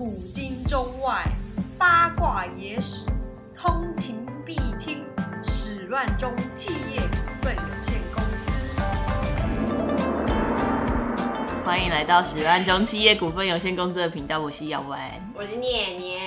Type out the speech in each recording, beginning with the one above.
古今中外，八卦野史，通勤必听。始乱终企业股份有限公司。欢迎来到始乱中企业股份有限公司的频道，我是姚文。我是念念，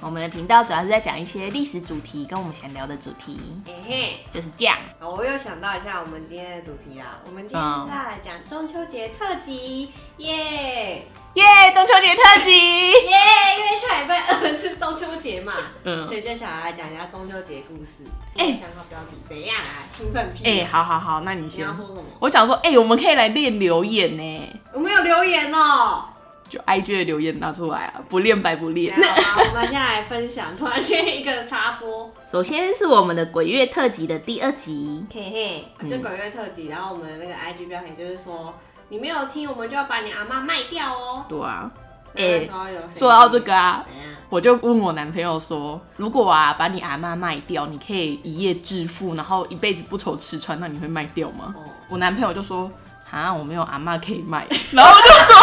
我们的频道主要是在讲一些历史主题跟我们想聊的主题，嘿嘿。就是这样。好我又想到一下我们今天的主题啦，我们今天嗯再来讲中秋节特辑，耶耶、中秋节特辑。耶！因为下礼拜二是中秋节嘛，嗯所以就想来讲一下中秋节故事。哎哎，想好标题怎样啊？兴奋屁！哎、好好好，那你你先要。说什么？我想说，哎、我们可以来练留言呢，我们有留言哦。就 IG 的留言拿出来啊，不练白不练。好，我们现在来分享，突然间一个插播，首先是我们的鬼月特辑的第二集，嘿嘿，嗯就鬼月特辑，然后我们的那个 IG 标题就是说，你没有听，我们就要把你阿妈卖掉哦。对啊。那哎、说到这个啊，我就问我男朋友说，如果啊把你阿妈卖掉，你可以一夜致富，然后一辈子不愁吃穿，那你会卖掉吗？哦我男朋友就说，啊，我没有阿妈可以卖，然后我就说，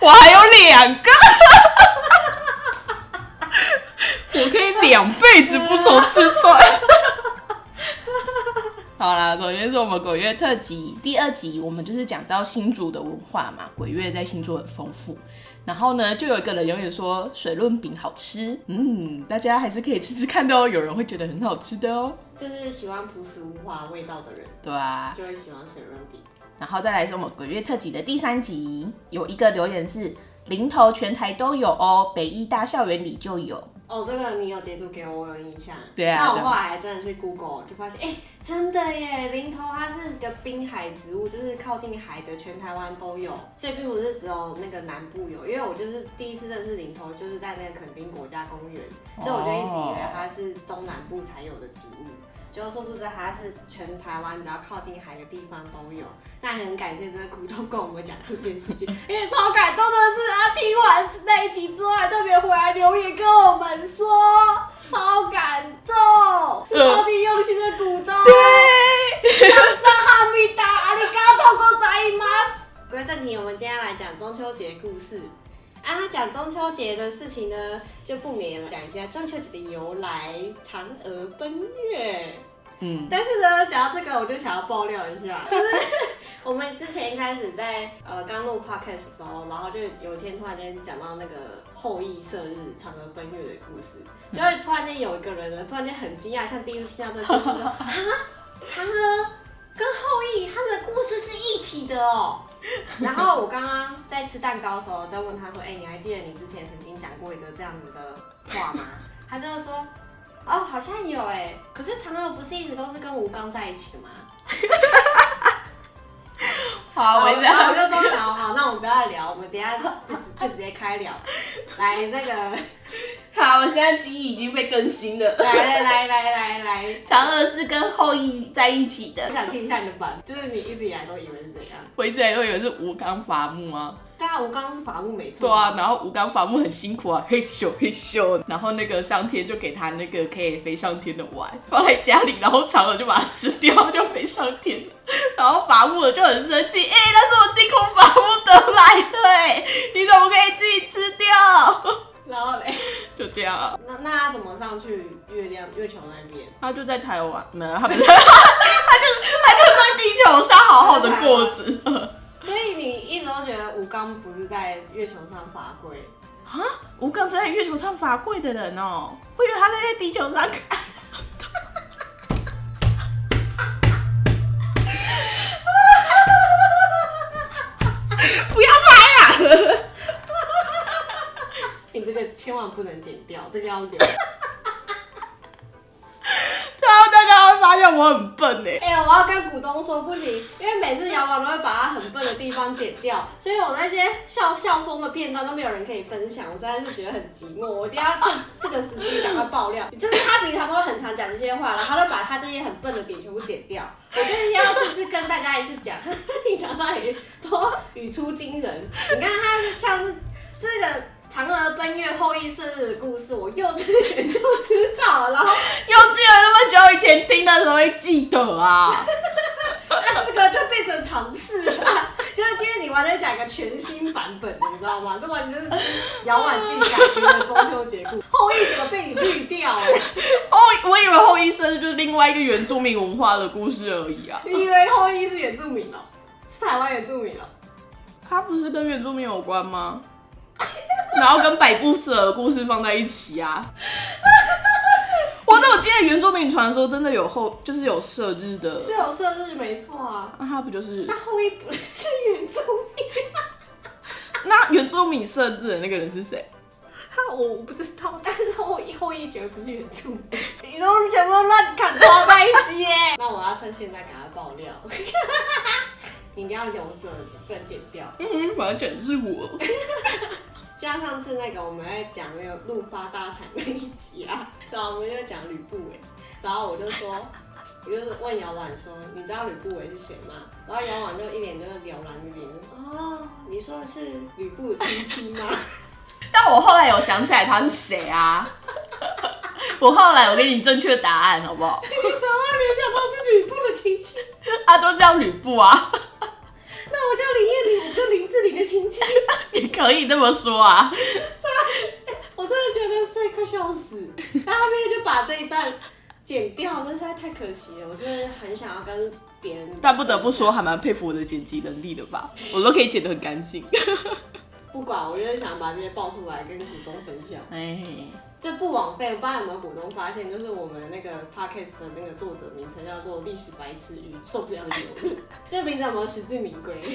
我还有两个，我可以两辈子不愁吃穿。好啦，首先是我们鬼月特辑第二集，我们就是讲到新竹的文化嘛，鬼月在新竹很丰富。然后呢，就有一个人永远说水润饼好吃，嗯，大家还是可以吃吃看的哦，有人会觉得很好吃的哦。就是喜欢朴实无华味道的人，对啊，就会喜欢水润饼。然后再来是我们鬼月特辑的第三集，有一个留言是零头全台都有哦，北医大校园里就有。哦，这个你有截图给我，我有印象。对啊那我后来还真的去 Google 就发现，哎、真的耶，林头它是个滨海植物，就是靠近海的，全台湾都有，所以并不是只有那个南部有。因为我就是第一次认识林头，就是在那个垦丁国家公园，所以我就一直以为它是中南部才有的植物。就殊不知它是全台湾只要靠近海的地方都有。那很感谢这个股东跟我们讲这件事情，因为超感动的是，他听完那一集之后，还特别回来留言跟我们说，超感动，是超级用心的股东。对，上上哈密达，阿里嘎多ございます。各位暂停，我们今天来讲中秋节故事。 啊，讲中秋节的事情呢，就不免讲一下中秋节的由来——嫦娥奔月。嗯，但是呢，讲到这个，我就想要爆料一下，就是 我们之前一开始在呃刚录 podcast 的时候，然后就有一天突然间讲到那个后羿射日、嫦娥奔月的故事，就会突然间有一个人呢，突然间很惊讶，像第一次听到这个故事说，啊，嫦娥跟后羿他们的故事是一起的哦。然后我刚刚在吃蛋糕的时候，在问他说：“哎、你还记得你之前曾经讲过一个这样子的话吗？” 他就说：“哦，好像有哎，可是嫦娥不是一直都是跟吴刚在一起的吗？” 好，我一然后我。就说：“好好，那我们不要再聊，我们等一下就就就直接开聊。来，那个，好，我现在记忆已经被更新了。来来来来来来，嫦娥 是跟后羿在一起的我，想听一下你的版，就是你一直以来都以为是怎样？我一直以来都以为是吴刚伐木啊。对啊，吴刚是法务没错。对啊，然后吴刚伐木很辛苦啊，嘿咻嘿咻，然后那个上天就给他那个可以飞上天的碗放在家里，然后嫦娥就把它吃掉，就飞上天了。然后伐木的就很生气，哎、那是我辛苦伐木得来的、哎，你怎么可以自己吃掉？然后嘞，就这样啊，那那他怎么上去月亮月球那边？他就在台湾，没有，他不是，他就是他就在地球上好好的过着。吴刚不是在月球上罚跪？啊，吴刚是在月球上罚跪的人哦，我以为他在地球上。不要拍啊！你这个千万不能剪掉，这个要留。发现我很笨哎。哎、我要跟股东说不行，因为每次摇完都会把他很笨的地方剪掉，所以我那些笑笑疯的片段都没有人可以分享，我实在是觉得很寂寞。我一定要趁这个时机赶快爆料，就是他平常都会很常讲这些话，然后他都把他这些很笨的点全部剪掉。我就是要就是跟大家一次讲，平常他也多语出惊人。你看他像是这个。嫦娥奔月后羿射日的故事，我幼稚园就知道，然 后幼稚园那么久以前听的时候会记得啊。啊，这个就变成常识了，就是今天你完全讲一个全新版本的，你知道吗？这完全就是姚婉自己改编的中秋节故事，后羿怎么被你滤掉了、哦，我以为后羿生日就是另外一个原住民文化的故事而已啊。你以为后羿是原住民哦、是台湾原住民哦、他不是跟原住民有关吗？然后跟百步者的故事放在一起啊。我怎么记得原住民传说真的有后，就是有射日的？是有生日没错啊。那他不就是那后羿不是原住民，那原住民设置的那个人是谁？他我我不知道，但是后羿后羿绝对不是原住民，你都全部乱砍拖在一起耶。那我要趁现在给他爆料，你一定要留着，不能剪掉。嗯，反正剪的是我。加上次那个我们在讲那个怒发大财那一集啊，然后我们就讲吕不韦，然后我就说，我就是问姚婉说，你知道吕不韦是谁吗？然后姚婉就一脸就是了然于脸，哦，你说的是吕布的亲戚吗？但我后来有想起来他是谁啊？我后来我给你正确答案好不好？怎么没想到是吕布的亲戚？他都叫吕布啊，的亲戚。你可以这么说啊。我真的觉得是快笑死，那后面就把这一段剪掉，这实在太可惜了。我真的很想要跟别人，但不得不说，，还蛮佩服我的剪辑能力的吧，我都可以剪得很干净。不管，我就是想把这些爆出来跟股东分享。哎，这不枉费，我不知道有没有股东发现，就是我们那个 podcast 的那个作者名称叫做“历史白痴与受不了的言论”，这名字有没有实至名归？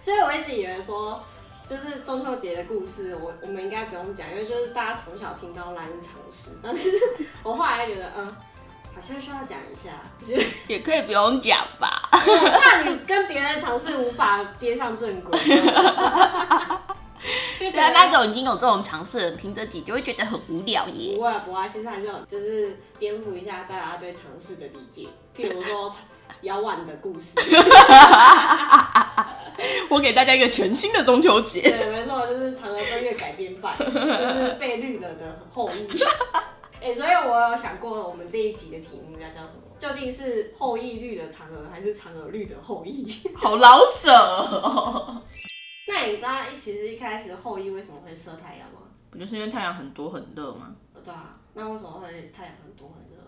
所以我一直以为说，就是中秋节的故事，我我们应该不用讲，因为就是大家从小听到烂是常识。但是 我后来觉得，嗯，好像需要讲一下，就是也可以不用讲吧。怕你跟别人的尝试无法接上正轨。就觉得那种已经有这种尝试的人听这集就会觉得很无聊耶。不会不会，其实还是有，就是颠覆一下大家对尝试的理解。譬如说姚婉的故事，我给大家一个全新的中秋节。对，没错，就是嫦娥奔月改编版，就是被绿了的后羿。哎、所以我有想过，我们这一集的题目要叫什么？究竟是后羿绿的嫦娥，还是嫦娥绿的后羿？好老舍哦。那你知道一其实一开始后羿为什么会射太阳吗？不就是因为太阳很多很热吗？呃对啊，那为什么会太阳很多很热？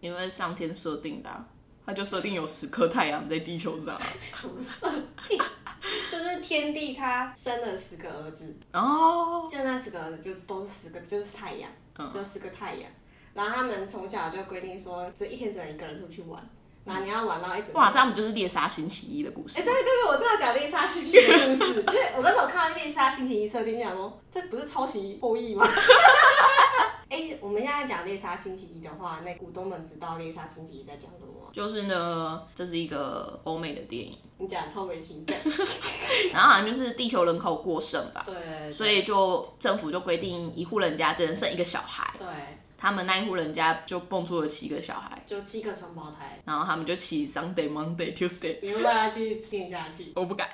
因为上天设定的、啊，他就设定有十颗太阳在地球上啊。什么设定？就是天帝他生了十个儿子，哦，就那十个儿子就都是十个，就是太阳，嗯就十个太阳。然后他们从小就规定说，这一天只能一个人出去玩，然后你要玩到一整。哇，这样不就是猎杀星期一的故事哎、吗？对对对，我正要讲猎杀星期一的故事，就是我那时候看到猎杀星期一设定，就想说，这不是抄袭后羿吗？哎、我们现在讲猎杀星期一的话，那股东们知道猎杀星期一在讲什么吗？就是呢，这是一个欧美的电影，你讲超没情感。然后好像就是地球人口过剩吧，对，所以就政府就规定一户人家只能生一个小孩，对，他们那一户人家就蹦出了七个小孩，就七个双胞胎，然后他们就起 Sunday、Monday、Tuesday，你们把它继续听下去。我不敢。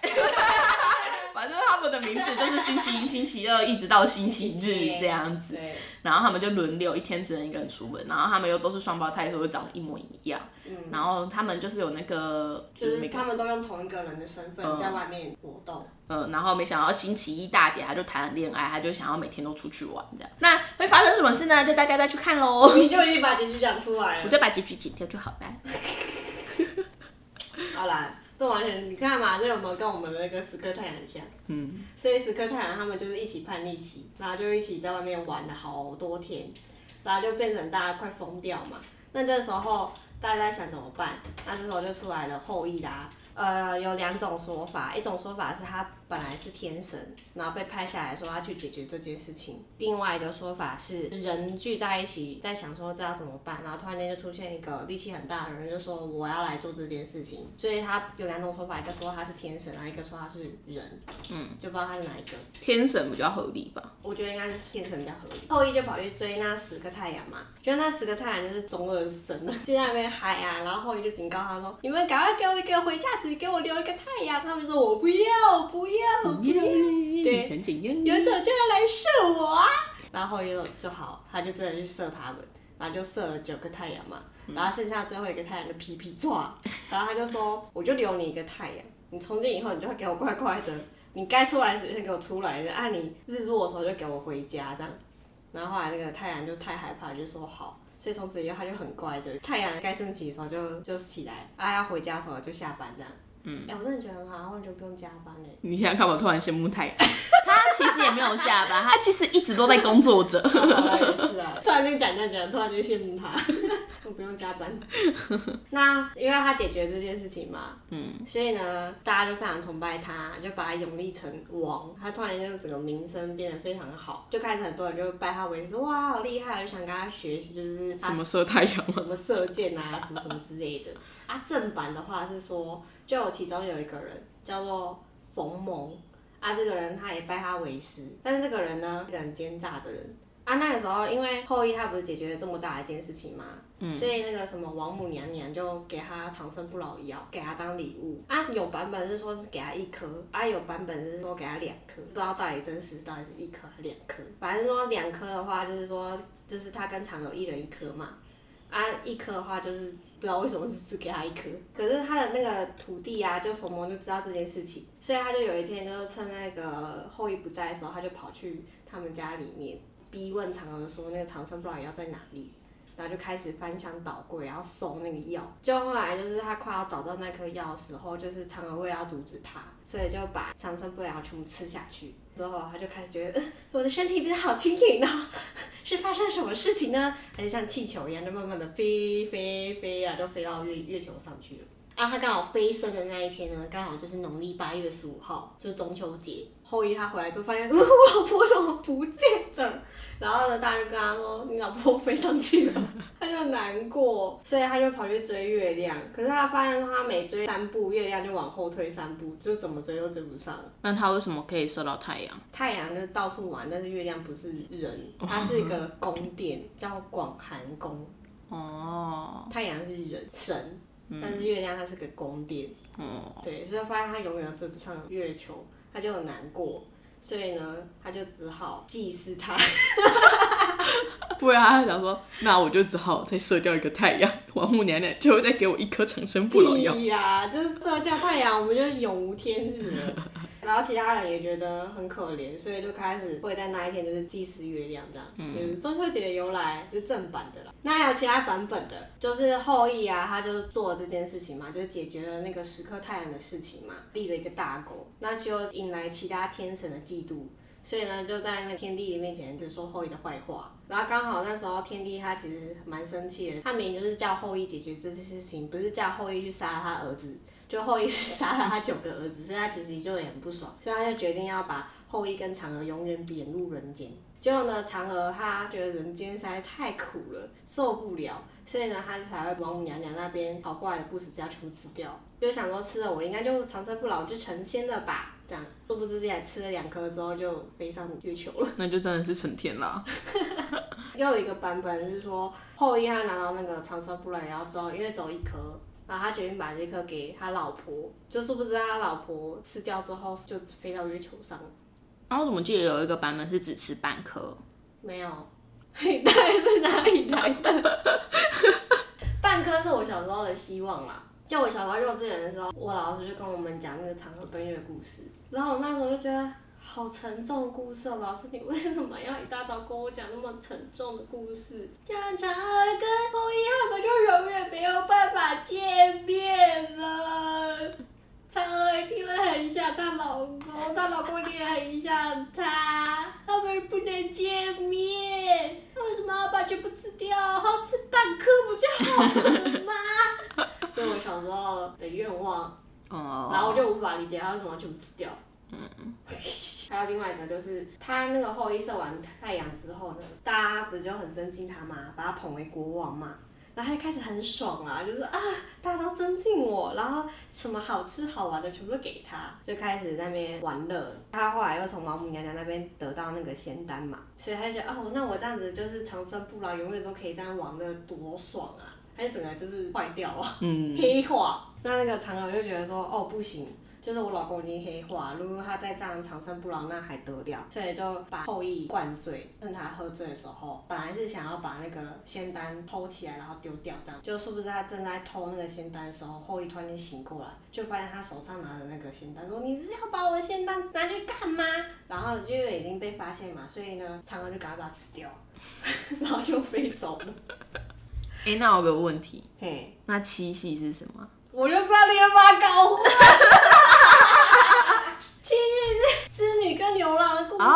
反正他们的名字就是星期一、星期二，一直到星期日这样子。然后他们就轮流，一天只能一个人出门。然后他们又都是双胞胎，所以长得一模一样。嗯然后他们就是有那个，就就是他们都用同一个人的身份嗯在外面活动。嗯，然后没想到星期一大姐她就谈了恋爱，她就想要每天都出去玩这样。那会发生什么事呢？就大家再去看喽。你就已经把结局讲出来了。我就把结局剪掉就好了。好啦，这完全你看嘛，这有没有跟我们的那个死磕太阳很像？嗯，所以死磕太阳他们就是一起叛逆期，然后就一起在外面玩了好多天，然后就变成大家快疯掉嘛。那这时候大家在想怎么办？那这时候就出来了后羿啦。呃，有两种说法，一种说法是他本来是天神，然后被拍下来说要去解决这件事情；另外一个说法是人聚在一起，在想说这要怎么办，然后突然间就出现一个力气很大的人，就说我要来做这件事情。所以他有两种说法，一个说他是天神，然后一个说他是人，嗯，就不知道他是哪一个。天神比较合理吧？我觉得应该是天神比较合理。后羿就跑去追那十个太阳嘛，觉得那十个太阳就是中二神了，就在那边嗨啊，然后后羿就警告他说：“你们赶快给我一个回家子，给我留一个太阳。”他们说：“我不要，我不要，我不要。”对？有种就要来射我啊！然后有种就就好，他就真的去射他们，然后就射了九个太阳嘛。然后剩下最后一个太阳就皮皮抓，然后他就说，我就留你一个太阳，你从今以后你就要给我乖乖的，你该出来的时间给我出来的，按你日落的时候就给我回家这样。然后后来那个太阳就太害怕，就说好，所以从此以后他就很乖的，太阳该升起的时候就就起来，啊要回家的时候就下班这样。嗯，哎、我真的觉得很好，完全不用加班哎。你现在干嘛突然羡慕太阳？他其实也没有下班，他其实一直都在工作着。也是啊，突然间讲讲讲，突然间羡慕他，我不用加班。那因为他解决这件事情嘛，嗯，所以呢，大家就非常崇拜他，就把他永立成王。他突然间就整个名声变得非常好，就开始很多人就拜他为师，哇，好厉害，就想跟他学习，就是他怎么射太阳？什么射箭啊，什么什么之类的。啊，正版的话是说，就有其中有一个人叫做冯蒙，啊，这个人他也拜他为师，但是这个人呢，一个很奸诈的人。啊，那个时候因为后羿他不是解决了这么大一件事情嘛，所以那个什么王母娘娘就给他长生不老药，给他当礼物。啊，有版本是说是给他一颗，啊，有版本是说给他两颗，不知道到底真实到底是一颗还是两颗。反正说两颗的话，就是说就是他跟嫦娥一人一颗嘛，啊，一颗的话就是不知道为什么是只给他一颗，可是他的那个徒弟啊，就冯蒙就知道这件事情，所以他就有一天就是趁那个后羿不在的时候，他就跑去他们家里面逼问嫦娥说那个长生不老药在哪里，然后就开始翻箱倒柜，然后搜那个药。就后来就是他快要找到那颗药的时候，就是嫦娥为了要阻止他，所以就把长生不老药全部吃下去。之后他就开始觉得，嗯、我的身体变得好轻盈哦，是发生什么事情呢？还是像气球一样，就慢慢的飞飞飞啊，就飞到月月球上去了。啊，他刚好飞升的那一天呢，刚好就是农历八月十五号，就是中秋节。后羿他回来就发现，呃、我老婆怎么不见了？然后呢，大家就跟他说，你老婆飞上去了，他就很难过，所以他就跑去追月亮。可是他发现他每追三步，月亮就往后退三步，就怎么追都追不上。那他为什么可以射到太阳？太阳就到处玩，但是月亮不是人，它是一个宫殿，叫广寒宫。哦，太阳是人神，但是月亮它是个宫殿。哦，对，所以发现他永远都追不上月球，他就很难过，所以呢，他就只好祭祀他。不然他想说，那我就只好再射掉一个太阳，王母娘娘就会再给我一颗长生不老药。屁呀，就是射掉太阳，我们就是永无天日了。然后其他人也觉得很可怜，所以就开始会在那一天就是祭祀月亮这样，就是中秋节的由来是正版的啦。那还有其他版本的，就是后羿啊，他就做了这件事情嘛，就解决了那个十颗太阳的事情嘛，立了一个大功，那就引来其他天神的嫉妒。所以呢，就在那天帝的面前就说后羿的坏话，然后刚好那时候天帝他其实蛮生气的，他明明就是叫后羿解决这件事情，不是叫后羿去杀他儿子，就后羿是杀了他九个儿子，所以他其实就也很不爽，所以他就决定要把后羿跟嫦娥永远贬入人间。结果呢，嫦娥她觉得人间实在太苦了，受不了，所以呢，她才会王母娘娘那边跑过来的不死之药全部吃掉，就想说吃了我应该就长生不老，就成仙了吧。这样，殊不知这吃了两颗之后就飞上月球了。那就真的是成天啦。又有一个版本是说，后羿他拿到那个长生不老药之后，因为只有一颗，然后他决定把这颗给他老婆，就殊不知他老婆吃掉之后就飞到月球上了。然后我怎么记得有一个版本是只吃半颗？没有，你到底是哪里来的？半颗是我小时候的希望啦。就我小时候幼稚园的时候，我老师就跟我们讲那个嫦娥奔月的故事，然后我那时候就觉得好沉重的故事哦，老师你为什么要一大早跟我讲那么沉重的故事？这样嫦娥跟后羿他们就永远没有办法见面了。嫦娥一定会很想她老公，她老公也很想她，他们不能见面，她为什么要把全部吃掉？好吃半颗不就好了吗？这我小时候的愿望，哦、然后我就无法理解他为什么要全部吃掉。嗯，还有另外一个就是，他那个后羿射完太阳之后呢，大家不是就很尊敬他嘛，把他捧为国王嘛。然后他就开始很爽啊，就是啊，大家都尊敬我，然后什么好吃好玩的全部都给他，就开始在那边玩乐。他后来又从王母娘娘那边得到那个仙丹嘛，所以他就觉得哦，那我这样子就是长生不老，永远都可以这样玩的多爽啊！他就整个就是坏掉了，嗯，黑化。那那个嫦娥就觉得说，哦不行，就是我老公已经黑化，如果他再这样长生不老，那还得了？所以就把后羿灌醉，趁他喝醉的时候，本来是想要把那个仙丹偷起来，然后丢掉，这样，就是不知他正在偷那个仙丹的时候，后羿突然间醒过来，就发现他手上拿着那个仙丹，说你是要把我的仙丹拿去干嘛？然后就已经被发现嘛，所以呢，嫦娥就赶快把它吃掉，然后就飞走了。哎、那我有个问题，嘿，那七夕是什么？我就知道你会把它搞混。七夕是织女跟牛郎的故事。哦，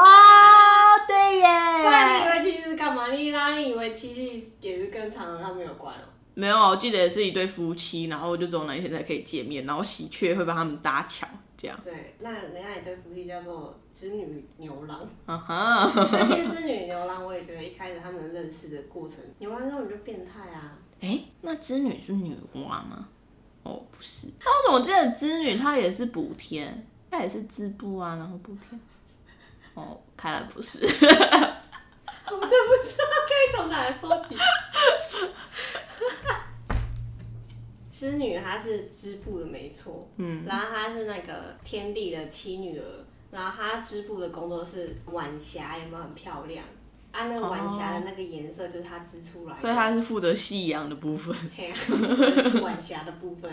对不然你以耶，为七夕是干嘛？你那你以为七夕也是跟嫦娥他们有关哦？没有，我记得也是一对夫妻，然后就只有那一天才可以见面，然后喜鹊会帮他们搭桥，这样。对，那人家一对夫妻叫做织女牛郎。啊哈，那其实织女牛郎，我也觉得一开始他们认识的过程，牛郎根本就变态啊。哎、那织女是女娲吗？哦，不是。那我怎么记得织女她也是补贴，她也是织布啊，然后补贴。哦，看来不是。我真不知道该从哪里说起。织女她是织布的没错，嗯，然后她是那个天帝的七女儿，然后她织布的工作是晚霞，有没有很漂亮？啊，那个晚霞的那个颜色就是它织出来的，所以它是负责夕阳的部分。是晚霞的部分。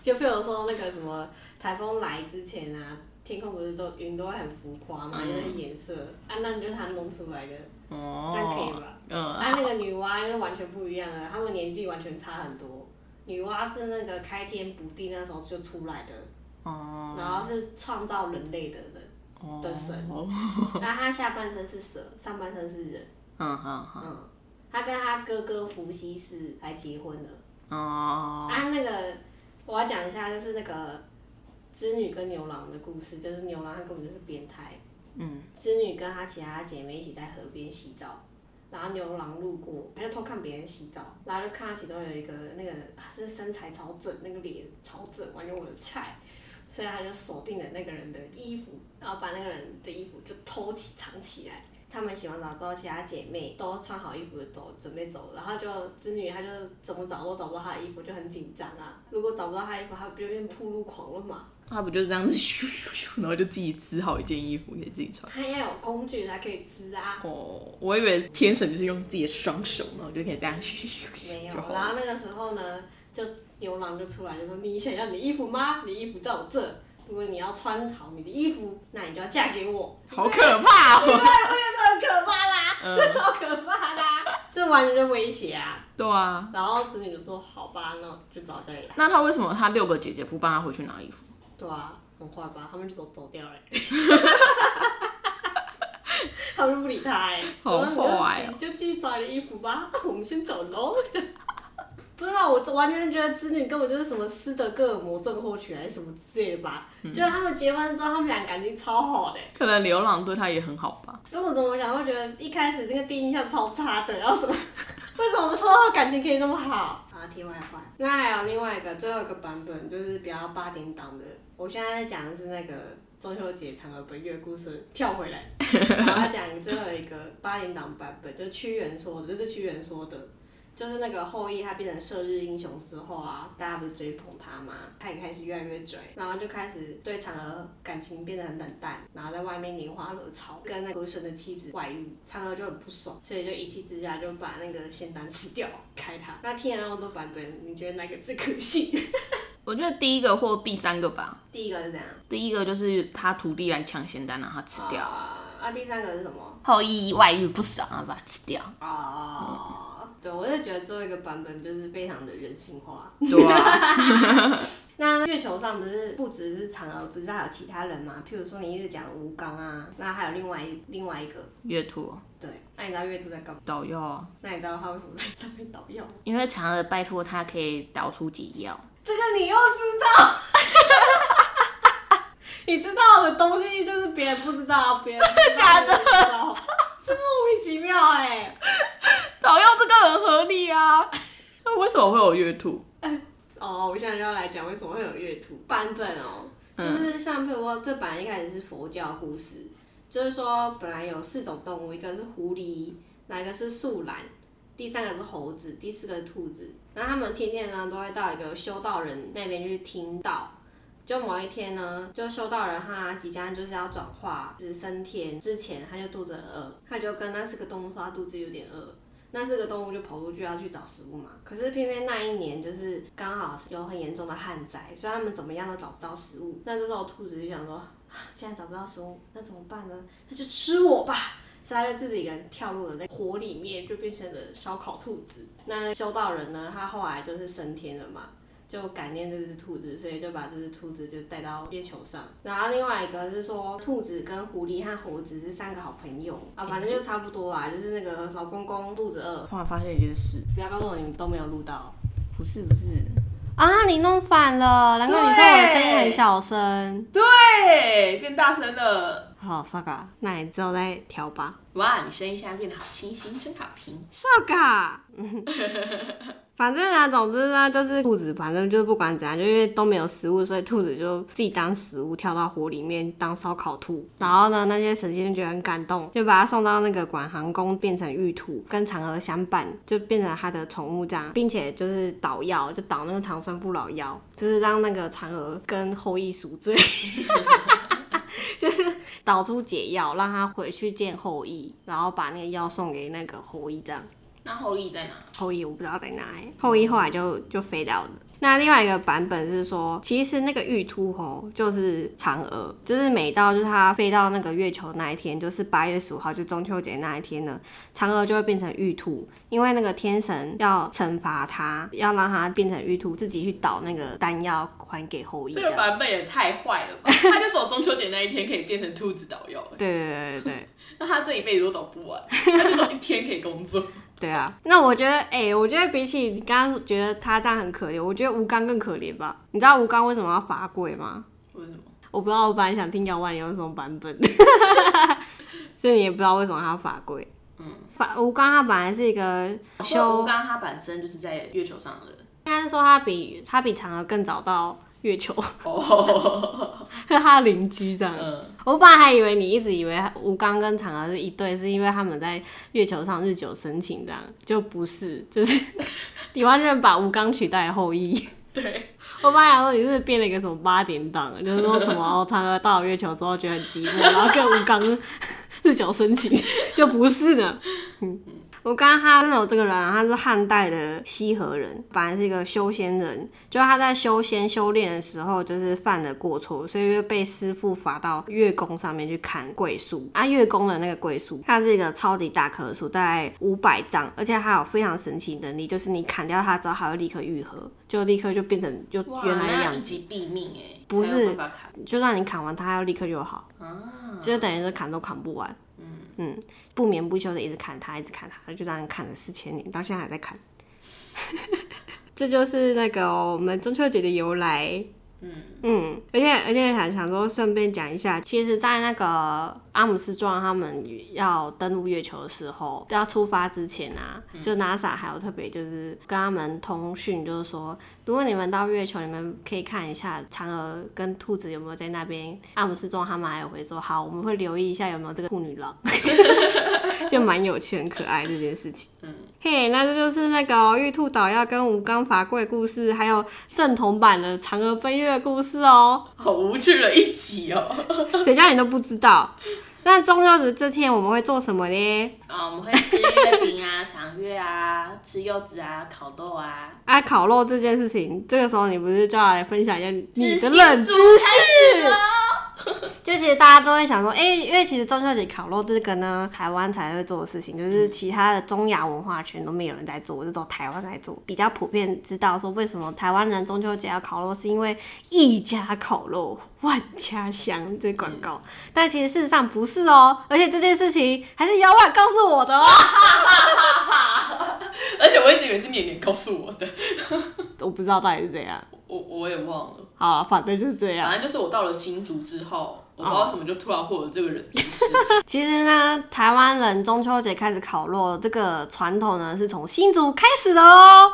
就譬如说那个什么台风来之前啊，天空不是都云都会很浮夸嘛，因为颜色啊，那就是它弄出来的，哦，这样可以吧？嗯，啊，那个女娲就完全不一样了，她们年纪完全差很多。女娲是那个开天补地那时候就出来的，哦，然后是创造人类的人，哦的神。然后 他下半身是蛇，上半身是人。嗯嗯嗯，他，跟他哥哥伏羲氏来结婚的。哦，啊，那个我要讲一下，就是那个织女跟牛郎的故事，就是牛郎他根本就是变态，嗯，织女跟她其他姐妹一起在河边洗澡，然后牛郎路过，他就偷看别人洗澡，然后就看到其中有一个那个是身材超正，那个脸超正，完全我的菜，所以他就锁定了那个人的衣服，然后把那个人的衣服就偷起藏起来。他们洗完澡之后，其他姐妹都穿好衣服走，准备走，然后就织女她就怎么找都找不到她的衣服，就很紧张啊。如果找不到她的衣服，她不就变铺路狂了嘛？他不就是这样子咻咻咻，然后就自己织好一件衣服给自己穿。她要有工具才可以织啊。哦，我以为天神就是用自己的双手，然后就可以这样咻咻咻。没有然后那个时候呢，就牛郎就出来就说：“你想要你的衣服吗？你的衣服在我这。如果你要穿好你的衣服，那你就要嫁给我。”好可怕哦！这很可怕啦，嗯这超可怕的啊、这完全就威胁啊。对啊，然后子女就说：“好吧，那我就找家里来。那他为什么他六个姐姐不帮他回去拿衣服？”对啊，很坏吧？他们就走走掉了、他们就不理他哎、好坏就继续找你的衣服吧，我们先走喽。不知道，我完全觉得织女根本就是什么斯德哥尔摩症候群还是什么之类的吧。就是他们结婚之后，他们俩感情超好的、欸。可能流浪对他也很好吧。跟我怎么想，会觉得一开始那个第一印象超差的，然后怎么？为什么我们说到感情可以那么好？啊，题外话。那还有另外一个最后一个版本，就是比较八点档的。我现在在讲的是那个中秋节嫦娥奔月故事，跳回来，然后要讲最后一个八点档版本，就是屈原说的，这是屈原说的。就是那个后羿他变成射日英雄之后啊，大家不是追捧他吗？他也开始越来越追，然后就开始对嫦娥感情变得很冷淡，然后在外面拈花惹草，跟那个河神的妻子外遇，嫦娥就很不爽，所以就一气之下就把那个仙丹吃掉，开他。那听了那么多版本，你觉得哪个最可信？我觉得第一个或第三个吧。第一个是怎样？第一个就是他徒弟来抢仙丹，然后他吃掉。啊，啊，第三个是什么？后羿外遇不爽，然后把他吃掉。啊，对，我是觉得最后一个版本就是非常的人性化。对啊，那月球上不是不只是嫦娥，不是还有其他人吗？譬如说你一直讲吴刚啊，那还有另外一另外一个，月兔对，那你知道月兔在干嘛？捣药啊，那你知道他为什么在上面捣药吗？因为嫦娥拜托他可以导出解药。这个你又知道？你知道的东西就是别人不知道，别人真的假的是莫名其妙哎、捣药这个很合理啊，那为什么会有月兔？哦，我现在就要来讲为什么会有月兔版本哦，就是像比如说这本来一开始是佛教故事，就是说本来有四种动物，一个是狐狸，哪一个是树懒，第三个是猴子，第四个是兔子。那他们天天呢都会到一个修道人那边去听道，就某一天呢，就修道人他即将就是要转化是升天之前，他就肚子很饿，他就跟那四个动物说他肚子有点饿。那四个动物就跑出去要去找食物嘛，可是偏偏那一年就是刚好有很严重的旱灾，所以他们怎么样都找不到食物。那这时候兔子就想说，既然找不到食物，那怎么办呢？那就吃我吧！所以他就自己一个人跳入了那火里面，就变成了烧烤兔子。那修道人呢，他后来就是升天了嘛。就感念这只兔子，所以就把这只兔子就带到月球上。然后另外一个是说，兔子跟狐狸和猴子是三个好朋友啊，反正就差不多啦。就是那个老公公肚子饿，突然发现一件事，不要告诉我你们都没有录到。不是不是啊，你弄反了，难怪你说我的声音很小声。对，变大声了。好，Saga，那你之后再调吧。哇，你声音现在变得好清新，真好听。Saga。反正啊，总之呢，就是兔子，反正就是不管怎样，就因为都没有食物，所以兔子就自己当食物跳到火里面当烧烤兔。然后呢，那些神仙就觉得很感动，就把它送到那个管航宫，变成玉兔，跟嫦娥相伴，就变成他的宠物这样，并且就是捣药，就捣那个长生不老药，就是让那个嫦娥跟后羿赎罪，就是导出解药，让他回去见后羿，然后把那个药送给那个后羿这样。那后羿在哪？后羿我不知道在哪哎，后羿后来就就飞掉了。那另外一个版本是说，其实那个玉兔吼就是嫦娥，就是每到就是它飞到那个月球那一天，就是八月十五号，就中秋节那一天呢，嫦娥就会变成玉兔，因为那个天神要惩罚他，要让他变成玉兔，自己去捣那个丹药还给后羿。这个版本也太坏了吧！他就走中秋节那一天可以变成兔子导游。对对对对对。那他这一辈子都走不完，他就走一天可以工作。对啊，那我觉得，哎，我觉得比起你刚刚觉得他这样很可怜，我觉得吴刚更可怜吧？你知道吴刚为什么要罚跪吗？为什么？我不知道，我本来想听姚万有什么版本，所以你也不知道为什么他要罚跪。嗯，罚吴刚他本来是一个修，吴刚他本身就是在月球上的人，应该是说他比他比嫦娥更早到。月球，是 他的邻居这样。我本来还以为你一直以为吴刚跟嫦娥是一对，是因为他们在月球上日久生情这样，就不是，就是 你完全把吴刚取代后羿。对，我本来想说你是编了一个什么八点档，就是说什么嫦娥到了月球之后觉得很寂寞，然后跟吴刚日久生情，就不是呢。嗯。我刚刚他真的有这个人，他是汉代的西河人，本来是一个修仙人，就他在修仙修炼的时候，就是犯了过错，所以就被师傅罚到月宫上面去砍桂树。啊，月宫的那个桂树，它是一个超级大棵树，大概五百丈，而且还有非常神奇能力，就是你砍掉它之后，它会立刻愈合，就立刻就变成就原来的样子。一毙命哎！不是，就算你砍完它，要立刻就好。啊，就等于是砍都砍不完。嗯。不眠不休的一直看他，一直看他，就这样看了四千年，到现在还在看。这就是那个我们中秋节的由来。嗯嗯，而且而且还想说顺便讲一下，其实，在那个阿姆斯壮他们要登陆月球的时候，要出发之前啊，就 NASA 还有特别就是跟他们通讯，就是说，如果你们到月球，你们可以看一下嫦娥跟兔子有没有在那边。阿姆斯壮他们还有回说，好，我们会留意一下有没有这个兔女郎。就蛮有趣、很可爱这件事情。嗯，嘿，那这就是那个玉兔捣药跟吴刚伐桂故事，还有正统版的嫦娥奔月故事哦。好无趣的一集哦，谁叫你都不知道。那中秋节这天我们会做什么呢？啊，我们会吃月饼啊，赏月啊，吃柚子啊，烤肉啊。啊，烤肉这件事情，这个时候你不是就要来分享一下你的冷知识？就其实大家都会想说，哎，因为其实中秋节烤肉这个呢，台湾才会做的事情，就是其他的中亚文化圈都没有人在做，就只有台湾在做。比较普遍知道说，为什么台湾人中秋节要烤肉，是因为一家烤肉万家香这广告。但其实事实上不是哦，而且这件事情还是妖怪告诉我的哦。而且我一直以为是年年告诉我的，我不知道到底是怎样。我我也忘了，好了，反正就是这样。反正就是我到了新竹之后，我不知道为什么就突然获得这个人知识。其实呢，台湾人中秋节开始烤肉这个传统呢，是从新竹开始的哦。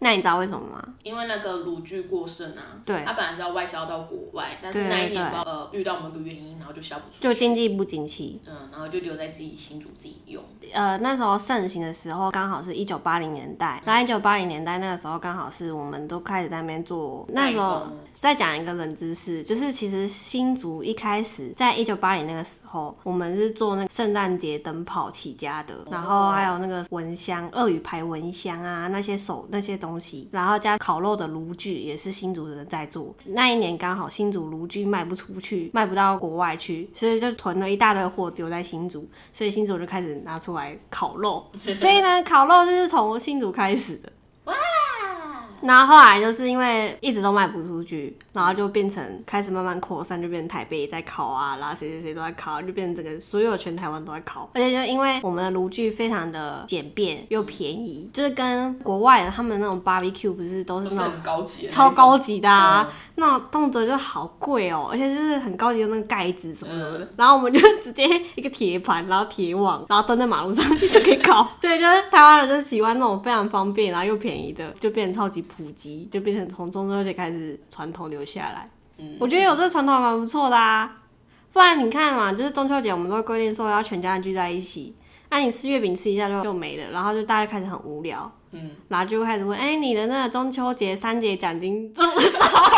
那你知道为什么吗？因为那个鲁剧过剩啊，对，他本来是要外销到国外，但是那一年呃遇到某个原因，然后就销不出去，就经济不景气，嗯，然后就留在自己新竹自己用。呃，那时候盛行的时候刚好是一九八零年代，那一九八零年代那个时候刚好是我们都开始在那边做，那时候再讲一个冷知识，就是其实新竹一开始在一九八零那个时候，我们是做那个圣诞节灯泡起家的，然后还有那个蚊香、鳄鱼牌蚊香啊，那些手那些东西，然后加烤肉的炉具也是新竹人在做。那一年刚好新竹炉具卖不出去，卖不到国外去，所以就囤了一大堆货丢在新竹，所以新竹就开始拿出来烤肉。所以呢，烤肉就是从新竹开始的。然后后来就是因为一直都卖不出去，然后就变成开始慢慢扩散，就变成台北也在烤啊，然后谁谁谁都在烤，就变成整个所有全台湾都在烤。而且就因为我们的炉具非常的简便又便宜，就是跟国外的他们那种 barbecue 不是都是那种很高级的，超高级的啊，嗯那种动辄就好贵哦、而且就是很高级的那个盖子什么什么的。然后我们就直接一个铁盘，然后铁网，然后蹲在马路上 就可以烤。对，就是台湾人就喜欢那种非常方便，然后又便宜的，就变成超级普及，就变成从中秋节开始传统留下来。嗯我觉得有这个传统还蛮不错的啊。不然你看嘛，就是中秋节我们都会规定说要全家人聚在一起，那、你吃月饼吃一下就就没了，然后就大家开始很无聊。嗯，然后就开始问，哎、你的那个中秋节三节奖金多少啊？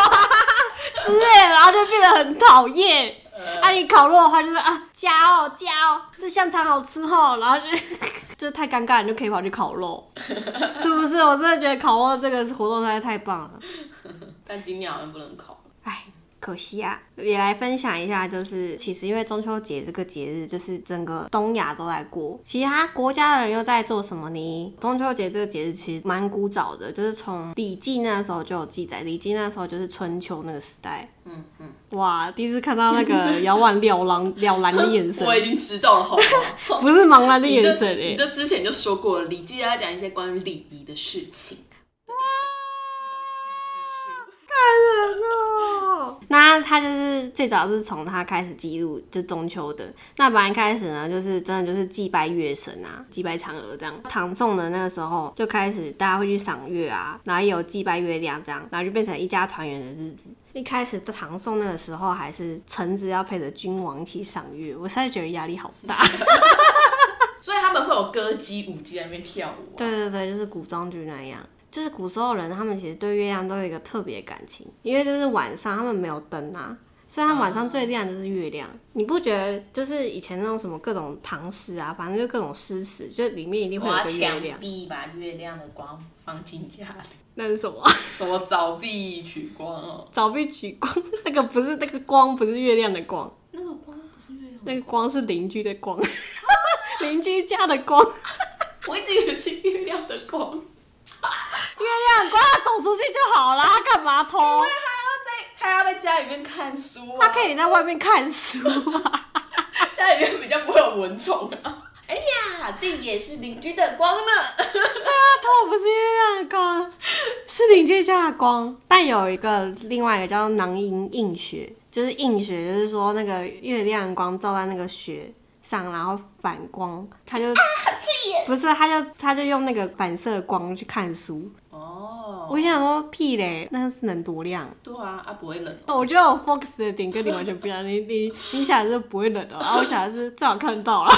之类的，然后就变得很讨厌。啊，你烤肉的话就是啊，加哦加哦，这香肠好吃哦，然后就 就是太尴尬，你就可以跑去烤肉，是不是？我真的觉得烤肉这个活动实在太棒了。但今年好像不能烤。唉，可惜啊！也来分享一下，就是其实因为中秋节这个节日，就是整个东亚都在过，其他国家的人又在做什么呢？中秋节这个节日其实蛮古早的，就是从《礼记》那时候就有记载，《礼记》那时候就是春秋那个时代。嗯嗯，哇，第一次看到那个遥望了然了然的眼神，我已经知道了，好吗？不是茫然的眼神哎、你就之前就说过了，礼记要讲一些关于礼仪的事情。那他就是最早是从他开始记录，就中秋的。那本来一开始呢，就是真的就是祭拜月神啊，祭拜嫦娥这样。唐宋的那个时候就开始大家会去赏月啊，然后有祭拜月亮这样，然后就变成一家团圆的日子。一开始的唐宋那个时候还是臣子要陪着君王一起赏月，我现在觉得压力好大。所以他们会有歌姬、舞姬在那边跳舞、啊。对对对，就是古装剧那样。就是古时候人，他们其实对月亮都有一个特别感情，因为就是晚上他们没有灯啊，所以他晚上最亮就是月亮。你不觉得就是以前那种什么各种唐诗啊，反正就各种诗词，就里面一定会有一个月墙亮。壁把月亮的光放进家里，那是什么？什么凿壁取光哦？凿壁取光，那个不是那个光，不是月亮的光，那个光不是月亮，那个光是邻居的光，邻居家的光。我一直以为是月亮的光。月亮光，他走出去就好了，他干嘛偷？他要在家里面看书啊，他可以在外面看书啊。家里面比较不会有蚊虫啊。哎呀，这也是邻居的光呢。偷不是月亮的光，是邻居家的光。但有一个另外一个叫囊萤映雪，就是映雪，就是说那个月亮光照在那个雪上，然后反光，他就不是，他就他就用那个反射光去看书。哦，我想说屁嘞，那是能多亮？对啊，啊不会冷哦。我觉得我 focus 的点跟你完全不一样，你你你想的是不会冷的，然后我想的是最好看到了。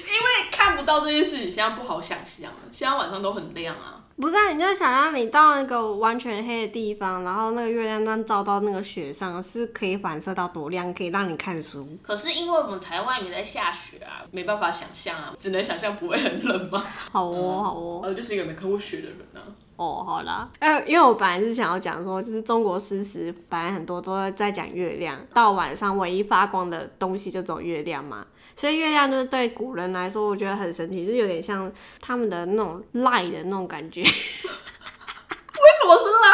因为看不到这件事情，现在不好想象了。现在晚上都很亮啊。不是、啊，你就想让你到那个完全黑的地方，然后那个月亮灯照到那个雪上，是可以反射到多亮，可以让你看书。可是因为我们台湾也在下雪啊，没办法想象啊，只能想象不会很冷吗？好哦，好哦，呃，就是一个没看过雪的人啊。哦，好啦。呃，因为我本来是想要讲说，就是中国诗词本来很多都在讲月亮，到晚上唯一发光的东西就走月亮嘛。所以月亮就是对古人来说，我觉得很神奇，就是有点像他们的那种赖的那种感觉。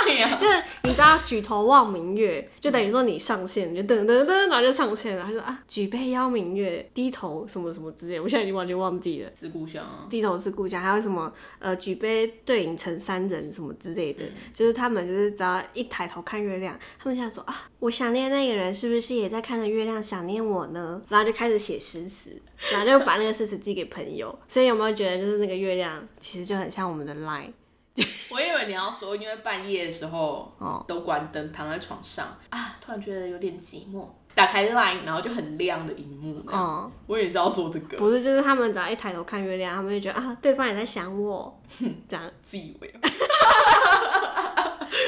就是你知道举头望明月，就等于说你上线，你就噔噔噔，然后就上线了。他说啊，举杯邀明月，低头什么什么之类，我现在已经完全忘记了。是故乡啊。低头是故乡，还有什么呃举杯对影成三人什么之类的，就是他们就是只要一抬头看月亮，他们想说啊，我想念那个人是不是也在看着月亮想念我呢？然后就开始写诗词，然后就把那个诗词寄给朋友。所以有没有觉得就是那个月亮其实就很像我们的 line？我以为你要说，因为半夜的时候哦都关灯，躺在床上啊，突然觉得有点寂寞，打开 Line，然后就很亮的荧幕。嗯，嗯。我也是要说这个，不是，就是他们只要一抬头看月亮，他们就觉得啊，对方也在想我，这样。自以为。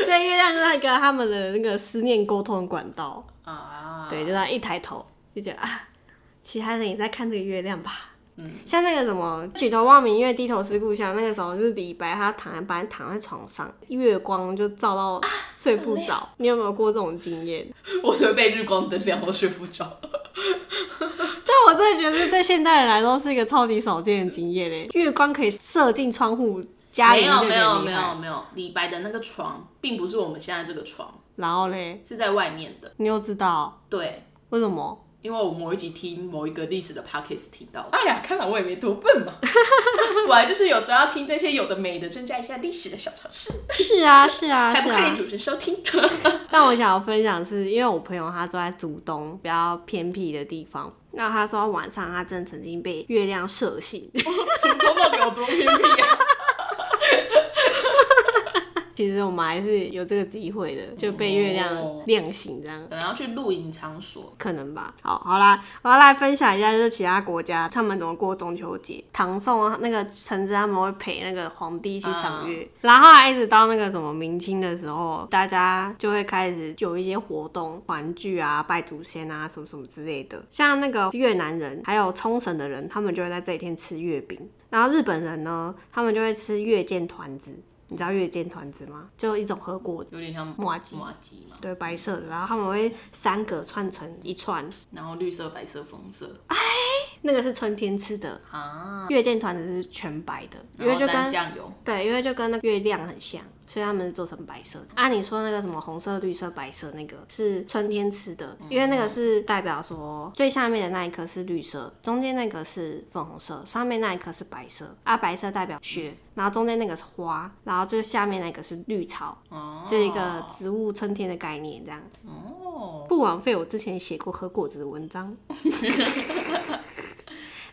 所 所以月亮就是那个他们的那个思念沟通的管道。啊，对，就他一抬头就觉得啊，其他人也在看这个月亮吧。嗯，像那个什么举头望明月，低头思故乡，那个时候就是李白，他躺在本来躺在床上，月光就照到睡不着。你有没有过这种经验？我只会被日光灯亮，我睡不着。但我真的觉得这对现代人来说是一个超级少见的经验嘞。月光可以射进窗户，家里没有面就没有没有。没有，李白的那个床并不是我们现在这个床，然后嘞，是在外面的。你又知道对，为什么？因为我某一集听某一个历史的 podcast 听到，哎呀，看来我也没多笨嘛。我还就是有时候要听这些有的没的，增加一下历史的小常识，是啊，是啊，是 啊还不快点。主持收听。但我想要分享是，因为我朋友他住在竹东比较偏僻的地方，那他说晚上他真的曾经被月亮射醒。请说到底有多偏僻啊？其实我们还是有这个机会的，就被月亮哦亮醒这样。可能要去露营场所，可能吧。好，好啦，我要来分享一下，就是其他国家他们怎么过中秋节。唐宋啊，那个臣子他们会陪那个皇帝一起赏月，然后一直到那个什么明清的时候，大家就会开始有一些活动，团聚啊、拜祖先啊，什么什么之类的。像那个越南人还有冲绳的人，他们就会在这一天吃月饼。然后日本人呢，他们就会吃月见团子。你知道月见团子吗？就一种和果子，有点像麻吉麻吉嘛，对，白色的，然后他们会三个串成一串，然后绿色、白色、粉色哎那个是春天吃的，啊，月见团子是全白的，因为就跟酱油，对，因为就跟那个月亮很像，所以他们是做成白色的。啊，你说那个什么红色、绿色、白色那个是春天吃的，因为那个是代表说最下面的那一颗是绿色，中间那个是粉红色，上面那一颗是白色。啊，白色代表雪，然后中间那个是花，然后最下面那个是绿草，哦，就是一个植物春天的概念这样。哦，不枉费我之前写过喝果子的文章。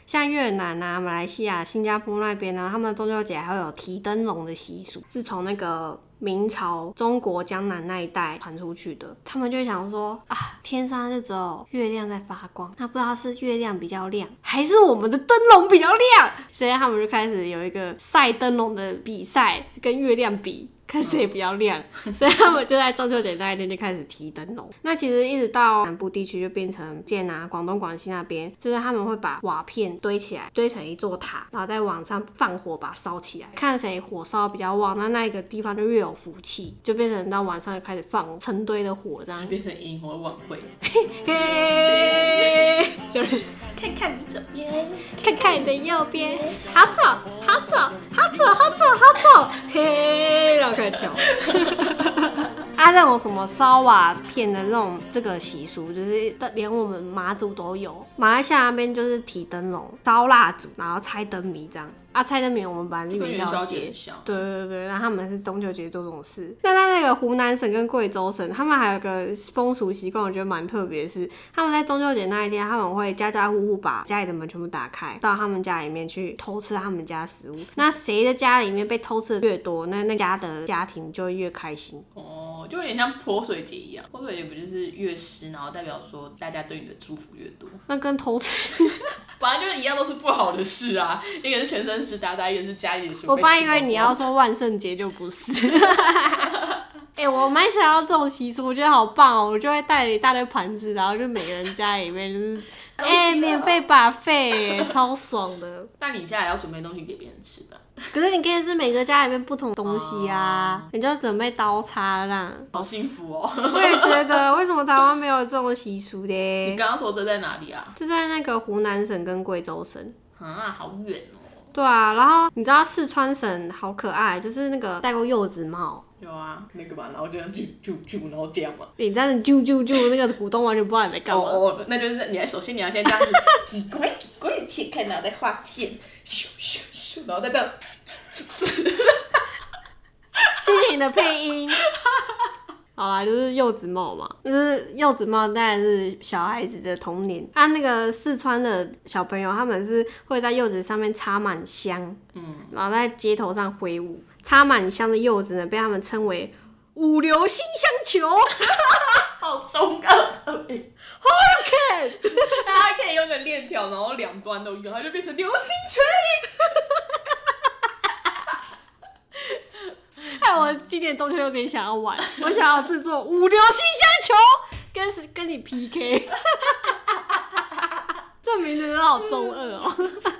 像越南啊、马来西亚、新加坡那边呢，他们中秋节还会有提灯笼的习俗，是从那个明朝中国江南那一带传出去的。他们就想说啊，天上就只有月亮在发光，那不知道是月亮比较亮，还是我们的灯笼比较亮，所以他们就开始有一个晒灯笼的比赛，跟月亮比。看谁比较亮，所以他们就在中秋节那一天就开始提灯笼。那其实一直到南部地区就变成建啊，广东、广西那边，就是他们会把瓦片堆起来，堆成一座塔，然后在网上放火把它烧起来，看谁火烧比较旺，那那一个地方就越有福气，就变成到晚上就开始放成堆的火这样。变成萤火晚会，嘿嘿，看看你左边，看看你的右边，好走，好走，好走，好走，好走，嘿，然后开始跳。啊，那种什么烧瓦片的那种这个习俗，就是连我们马祖都有。马来西亚那边就是提灯笼、烧蜡烛，然后猜灯谜这样。啊，猜灯谜我们本来是跟元宵节。对对对，然后他们是中秋节做这种事。那在那个湖南省跟贵州省，他们还有个风俗习惯，我觉得蛮特别，是他们在中秋节那一天，他们会家家户户把家里的门全部打开，到他们家里面去偷吃他们家食物。那谁的家里面被偷吃的越多，那那家的家庭就会越开心。哦，就有点像泼水节一样，泼水节不就是越湿，然后代表说大家对你的祝福越多，那跟偷吃，本来就是一样，都是不好的事啊。一个是全身湿哒哒，一个是家里我被吃光光。本来以为你要说万圣节就不是。哎、我蛮想要这种习俗，我觉得好棒哦！我就会带一大堆盘子，然后就每个人家里面就是，哎、免费把费，超爽的。但你现在也要准备东西给别人吃吧，可是你可以是每个家里面不同东西啊，你就准备刀叉啦。好幸福哦。我也觉得，为什么台湾没有这种习俗你呢？刚刚说这在哪里啊？就在那个湖南省跟贵州省。啊，好远哦。对啊，然后你知道四川省好可爱，就是那个戴过柚子帽，有啊，那个嘛，然后这样啾啾啾，然后这样嘛。你这样子啾啾啾，那个股东完全不知道你在干嘛。哦，那就是你要首先你要先这样子，几拐几拐的切开，然后再画线，咻咻咻，然后再这样。谢谢你的配音。好啦，就是柚子帽嘛，就是柚子帽，当然是小孩子的童年。啊，那个四川的小朋友，他们是会在柚子上面插满香，嗯，然后在街头上挥舞。插满香的柚子呢，被他们称为五流星香球。好中二的名。看，大家可以用个链条，然后两端都用，它就变成流星锤。害 害我今年中秋有点想要玩，我想要制作五流星香球，跟跟你 PK。这名字真的好中二哦。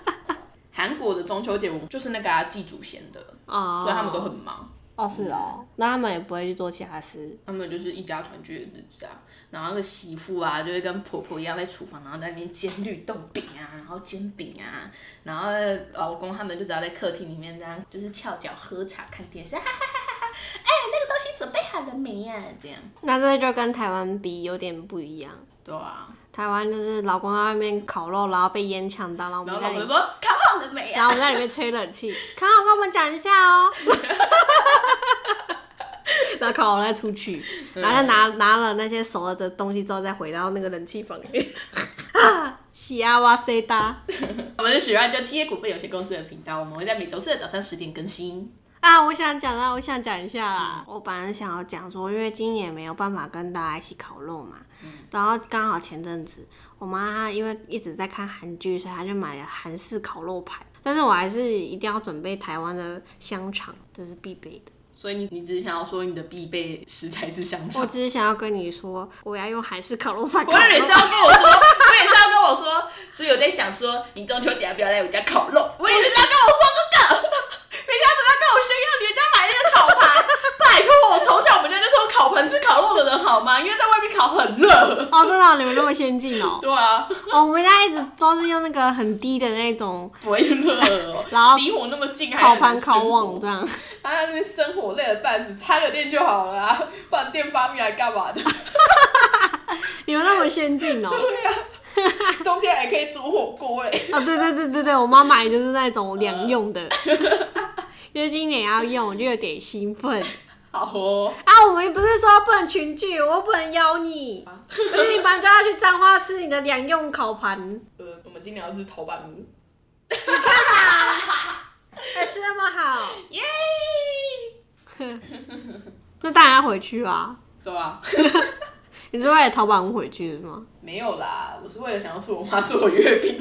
韩国的中秋节就是那个啊祭祖先的，啊所以他们都很忙。哦是哦，那他们也不会去做其他事。他们就是一家团聚的日子啊，然后那个媳妇啊，就会跟婆婆一样在厨房，然后在那边煎绿豆饼啊，然后煎饼啊，然后老公他们就只要在客厅里面这样，就是翘脚喝茶看电视，哈哈哈哈哈！哎，那个东西准备好了没呀、这样，那这就跟台湾比有点不一样。对啊。台湾就是老公在外面烤肉，然后被烟呛到，然后我然 们在里后老婆就说烤好了没啊？然后我们在里面吹冷气，康好跟我们讲一下哦。然后烤好再出去，然后再拿拿了那些熟了的东西之后，再回到那个冷气房里面。啊，喜啊哇塞哒 我们是许愿就企业股份有限公司的频道，我们会在每周四的早上十点更新。啊！我想讲啊，我想讲一下啦。我本来想要讲说，因为今年没有办法跟大家一起烤肉嘛，然后刚好前阵子我妈因为一直在看韩剧，所以她就买了韩式烤肉排。但是我还是一定要准备台湾的香肠，这是必备的。所以你你只是想要说你的必备食材是香肠我。只是想要跟你说，我要用韩式烤肉排 我也是。要跟我说，我也是要跟我说，所以我在想说，你中秋节要不要来我家烤肉？我也是要跟我说这个，没想到要跟我炫耀你家买那个烤盘。拜托，我从小我们家吃烤肉的人好吗？因为在外面烤很热。哦，真的哦、你们那么先进哦！对啊，哦，我们家一直都是用那个很低的那种不会热哦，然后离火那么近还烤盘烤网这样。他在那边生火累了半死，插个电就好了啊，不然电发明来干嘛的？你们那么先进哦！对啊冬天还可以煮火锅嘞。哦，对对对对对，我妈买的就是那种两用的，因为今年要用，我就有点兴奋。好哦，啊，我们不是说不能群聚，我又不能邀你，而且你反正就要去彰化吃你的两用烤盘，呃，我们今年要吃头版屋，还吃那么好，耶！那当然要回去啊！对啊，你是为了淘宝屋回去的是吗？没有啦，我是为了想要吃我妈做的月饼。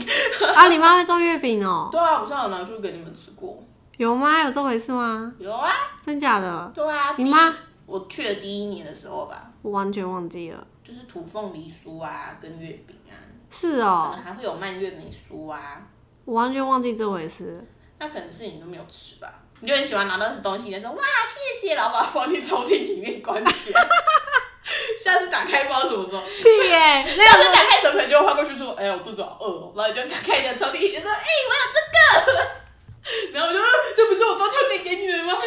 啊，你妈会做月饼哦？对啊，我上有拿去给你们吃过。有吗？有这回事吗？有啊，真假的？对啊。你妈？我去了第一年的时候吧，我完全忘记了。就是土凤梨酥啊，跟月饼啊，是可哦能，还会有蔓越莓酥啊。我完全忘记这回事。那可能是你都没有吃吧？你就很喜欢拿到这东西的时候，哇，谢谢，然后把它放进抽屉里面关起来。下次打开不知道什么时候，屁耶、那 下次打开的时候可能就会翻过去说，哎、呀，我肚子好饿哦，然后你就打开你的抽屉，就说，哎、我有这个，然后我就说，这不是我中秋节给你的吗？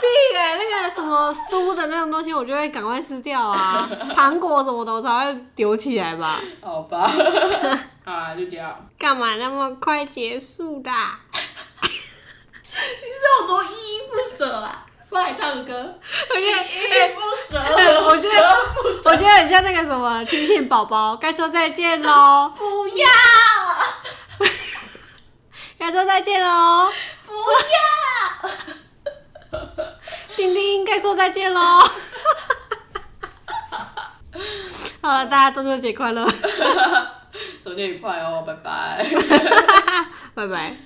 屁耶、那个什么酥的那种东西，我就会赶快吃掉啊。糖果什么的，我才会丢起来吧。好吧，啊，就这样。干嘛那么快结束的？你是有多依依不舍啊？不然你唱个歌，我觉得，依依不舍，我觉得我觉得很像那个什么亲亲宝宝，该说再见喽，不要，该说再见喽，不要。丁丁该说再见喽。好了，大家中秋节快乐，中秋愉快哦，拜拜。拜拜。